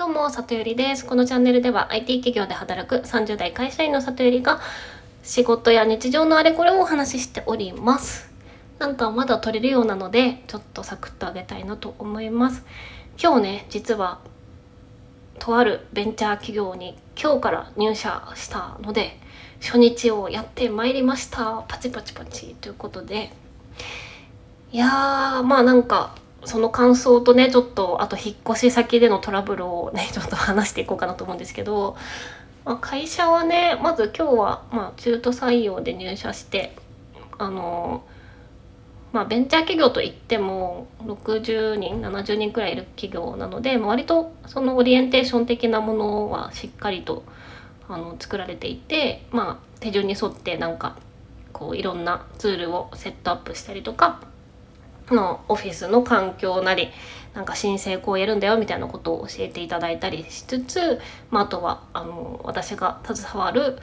どうも、里よりです。このチャンネルでは IT 企業で働く30代会社員の里よりが仕事や日常のあれこれをお話ししております。なんかまだ撮れるようなので、ちょっとサクッとあげたいなと思います。今日ね、実はとあるベンチャー企業に今日から入社したので、初日をやってまいりました。パチパチパチということで。いやー、まあなんかその感想とねちょっとあと引っ越し先でのトラブルをね ちょっと話していこうかなと思うんですけど、まあ、会社はねまず今日は、まあ、中途採用で入社してあのまあ、ベンチャー企業といっても60人70人くらいいる企業なので割とそのオリエンテーション的なものはしっかりとあの作られていて、まあ、手順に沿ってなんかこういろんなツールをセットアップしたりとかのオフィスの環境なりなんか申請こうやるんだよみたいなことを教えていただいたりしつつ、まあ、あとはあの私が携わる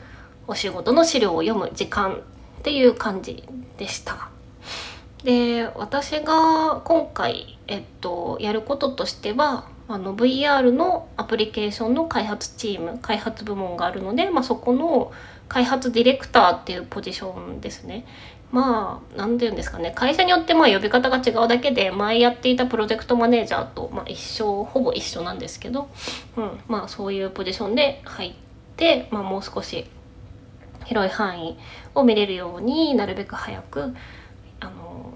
お仕事の資料を読む時間っていう感じでした。で私が今回、えっと、やることとしてはあの VR のアプリケーションの開発チーム開発部門があるので、まあ、そこの開発ディレクターっていうポジションですね。まあ何て言うんですかね会社によってまあ呼び方が違うだけで前やっていたプロジェクトマネージャーと、まあ、一緒ほぼ一緒なんですけど、うん、まあそういうポジションで入って、まあ、もう少し広い範囲を見れるようになるべく早くあの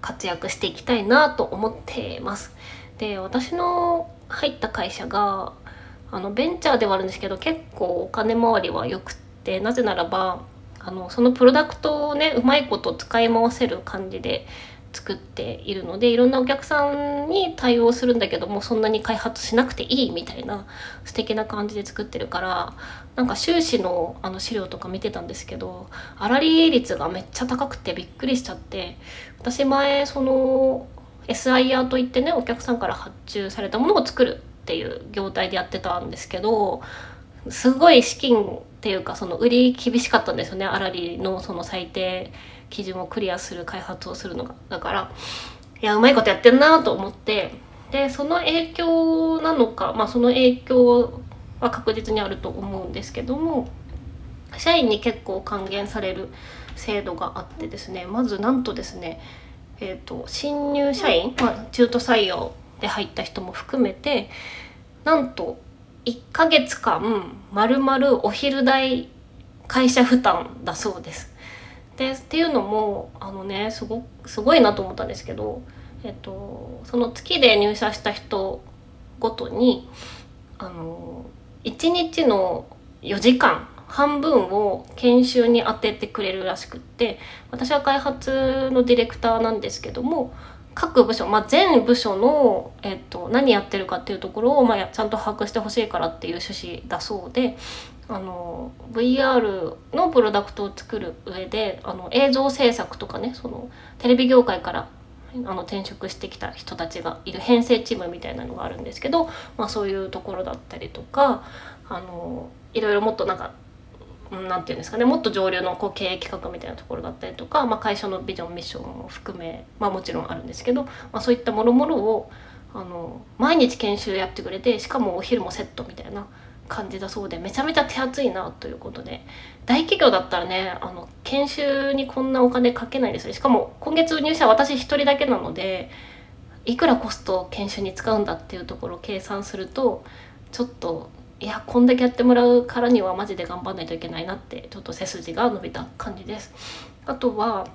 活躍していきたいなと思ってます。で私の入った会社があのベンチャーではあるんですけど結構お金回りは良くってなぜならばあのそのプロダクトをねうまいこと使い回せる感じで作っているのでいろんなお客さんに対応するんだけどもそんなに開発しなくていいみたいな素敵な感じで作ってるからなんか収支のあの資料とか見てたんですけど粗利率がめっちゃ高くてびっくりしちゃって私前その SIR といってねお客さんから発注されたものを作るっていう業態でやってたんですけどすごい資金っていうかその売り厳しかったんですよね。粗利のその最低基準をクリアする開発をするのが。だからいやうまいことやってんなと思って。でその影響なのかまあその影響は確実にあると思うんですけども社員に結構還元される制度があってですねまずなんとですねえーと、新入社員、まあ、中途採用で入った人も含めてなんと1ヶ月間まるまるお昼代会社負担だそうです。でっていうのもあのねすごすごいなと思ったんですけど、えっと、その月で入社した人ごとにあの1日の4時間半分を研修に当ててくれるらしくって私は開発のディレクターなんですけども各部署、まあ、全部署の、えっと、何やってるかっていうところを、まあ、ちゃんと把握してほしいからっていう趣旨だそうであの VR のプロダクトを作る上であの映像制作とかねそのテレビ業界からあの転職してきた人たちがいる編成チームみたいなのがあるんですけど、まあ、そういうところだったりとかあのいろいろもっとなんかなんていうんですかねもっと上流のこう経営企画みたいなところだったりとか、まあ、会社のビジョンミッションも含め、まあ、もちろんあるんですけど、まあ、そういったもろもろをあの毎日研修やってくれてしかもお昼もセットみたいな感じだそうでめちゃめちゃ手厚いなということで大企業だったらねあの研修にこんなお金かけないですねしかも今月入社私1人だけなのでいくらコストを研修に使うんだっていうところを計算するとちょっといやこんだけやってもらうからにはマジで頑張んないといけないなってちょっと背筋が伸びた感じです。あとは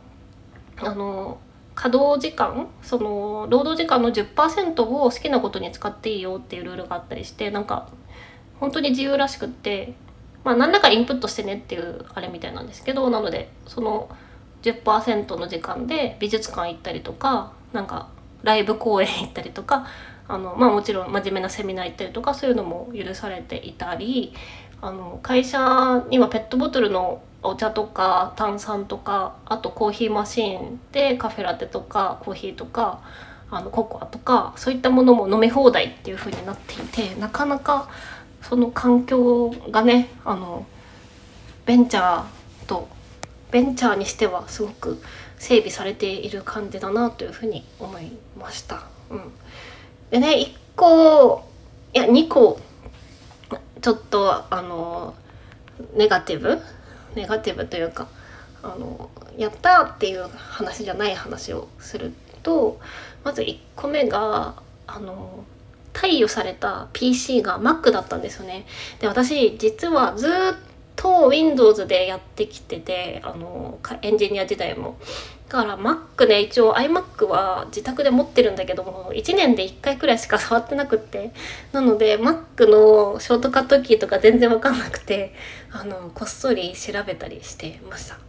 あの稼働時間その労働時間の10%を好きなことに使っていいよっていうルールがあったりしてなんか本当に自由らしくってまあ何らかインプットしてねっていうあれみたいなんですけどなのでその10%の時間で美術館行ったりとかなんかライブ公演行ったりとかあのまあもちろん真面目なセミナー行ったりとかそういうのも許されていたりあの会社にはペットボトルのお茶とか炭酸とかあとコーヒーマシーンでカフェラテとかコーヒーとかあのココアとかそういったものも飲み放題っていう風になっていてなかなかその環境がねあのベンチャーとベンチャーにしてはすごく整備されている感じだなというふうに思いました。うんでね一個いや2個ちょっとあのネガティブ？ネガティブというかあのやったっていう話じゃない話をするとまず1個目があの貸与された PC が Mac だったんですよね。で私実はずっと Windows でやってきててあのエンジニア時代も。だから Mac ね一応 iMac は自宅で持ってるんだけども1年で1回くらいしか触ってなくってなので Mac のショートカットキーとか全然分かんなくてあのこっそり調べたりしてました。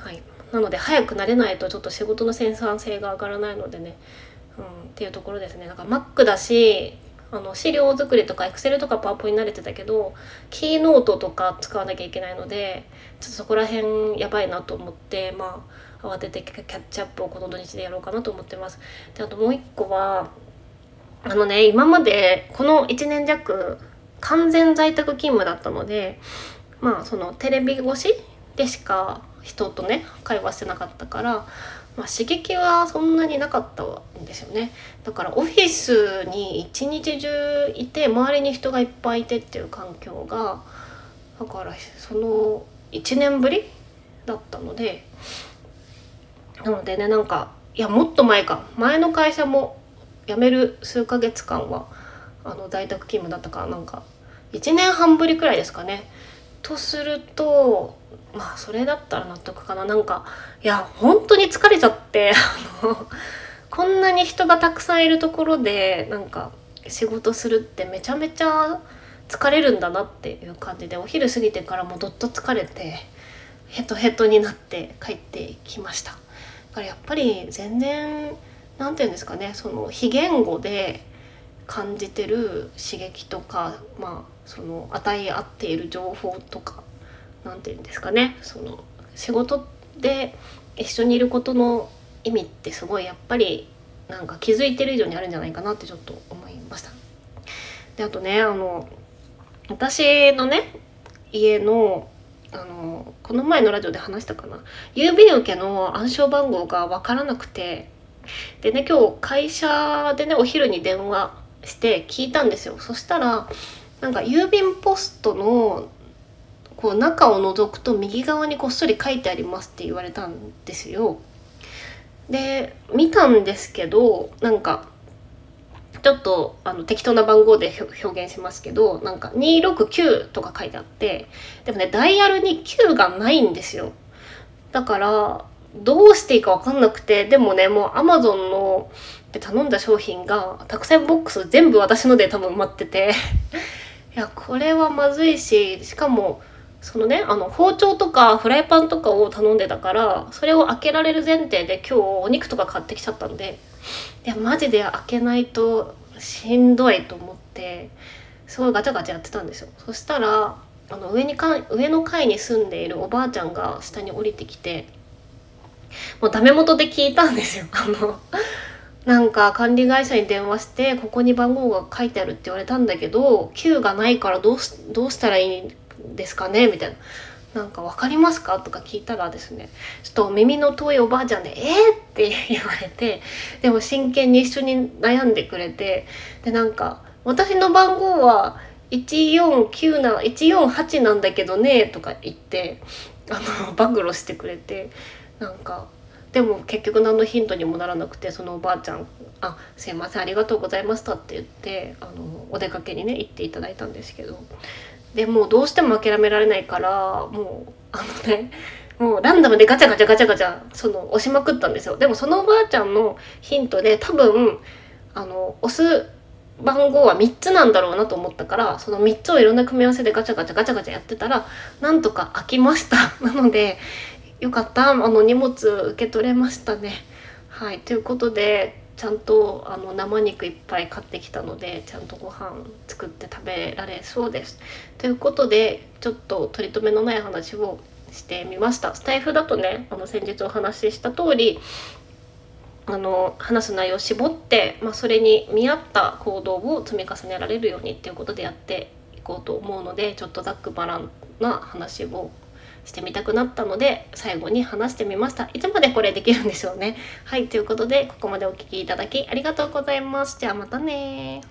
はい、なので早くなれないとちょっと仕事の生産性が上がらないのでねうん、っていうところですねなんか Mac だしあの資料作りとか Excel とかパワポに慣れてたけどキーノートとか使わなきゃいけないのでちょっとそこら辺やばいなと思ってまあ慌ててキャッチアップをこの土日でやろうかなと思ってます。であともう一個はあのね今までこの1年弱完全在宅勤務だったのでまあそのテレビ越しでしか人とね会話してなかったからまあ、刺激はそんなになかったんですよね。だからオフィスに一日中いて周りに人がいっぱいいてっていう環境がだからその1年ぶりだったのでなのでねなんかいやもっと前か。前の会社も辞める数ヶ月間はあの在宅勤務だったからなんか1年半ぶりくらいですかね。とするとまあそれだったら納得かな。なんかいや本当に疲れちゃって あのこんなに人がたくさんいるところでなんか仕事するってめちゃめちゃ疲れるんだなっていう感じでお昼過ぎてからもどっと疲れてヘトヘトになって帰ってきました。だからやっぱり全然何て言うんですかねその非言語で感じてる刺激とかまあその与え合っている情報とか何て言うんですかね。その仕事で一緒にいることの意味ってすごいやっぱりなんか気づいてる以上にあるんじゃないかなってちょっと思いました。であとねあの私のね家のあのこの前のラジオで話したかな。郵便受けの暗証番号が分からなくて。でね今日会社でねお昼に電話して聞いたんですよそしたらなんか郵便ポストのこう中を覗くと右側にこっそり書いてありますって言われたんですよ。で見たんですけどなんかちょっとあの適当な番号で表現しますけどなんか269とか書いてあってでもねダイヤルに9がないんですよだからどうしていいか分かんなくてでもねもうアマゾンので頼んだ商品がたくさんボックス全部私ので多分埋まってて。いやこれはまずいししかもそのねあの包丁とかフライパンとかを頼んでたからそれを開けられる前提で今日お肉とか買ってきちゃったんで。いやマジで開けないとしんどいと思ってすごいガチャガチャやってたんですよ。そしたらあの上にか上の階に住んでいるおばあちゃんが下に降りてきてもうダメ元で聞いたんですよ あのなんか管理会社に電話してここに番号が書いてあるって言われたんだけど Q がないからどうどうしたらいいんですかね？みたいな。なんか分かりますか？とか聞いたらですねちょっと耳の遠いおばあちゃんで「えー!」って言われてでも真剣に一緒に悩んでくれてでなんか「私の番号は149な148なんだけどね」とか言ってあの暴露してくれてなんかでも結局何のヒントにもならなくてそのおばあちゃん「あすいませんありがとうございました」って言ってあのお出かけにね行っていただいたんですけど。でもうどうしても諦められないからもうあのねもうランダムでガチャガチャガチャガチャその押しまくったんですよ。でもそのおばあちゃんのヒントで多分あの押す番号は3つなんだろうなと思ったからその3つをいろんな組み合わせでガチャガチャガチャガチャやってたらなんとか開きました。なのでよかったあの荷物受け取れましたねはいということでちゃんとあの生肉いっぱい買ってきたのでちゃんとご飯作って食べられそうです。ということでちょっと取り留めのない話をしてみました。スタイフだとねあの先日お話しした通りあの話す内容を絞って、まあ、それに見合った行動を積み重ねられるようにっていうことでやっていこうと思うのでちょっとざっくばらんな話をしてみたくなったので最後に話してみました。いつまでこれできるんでしょうね。はいということでここまでお聴きいただきありがとうございます。じゃあまたね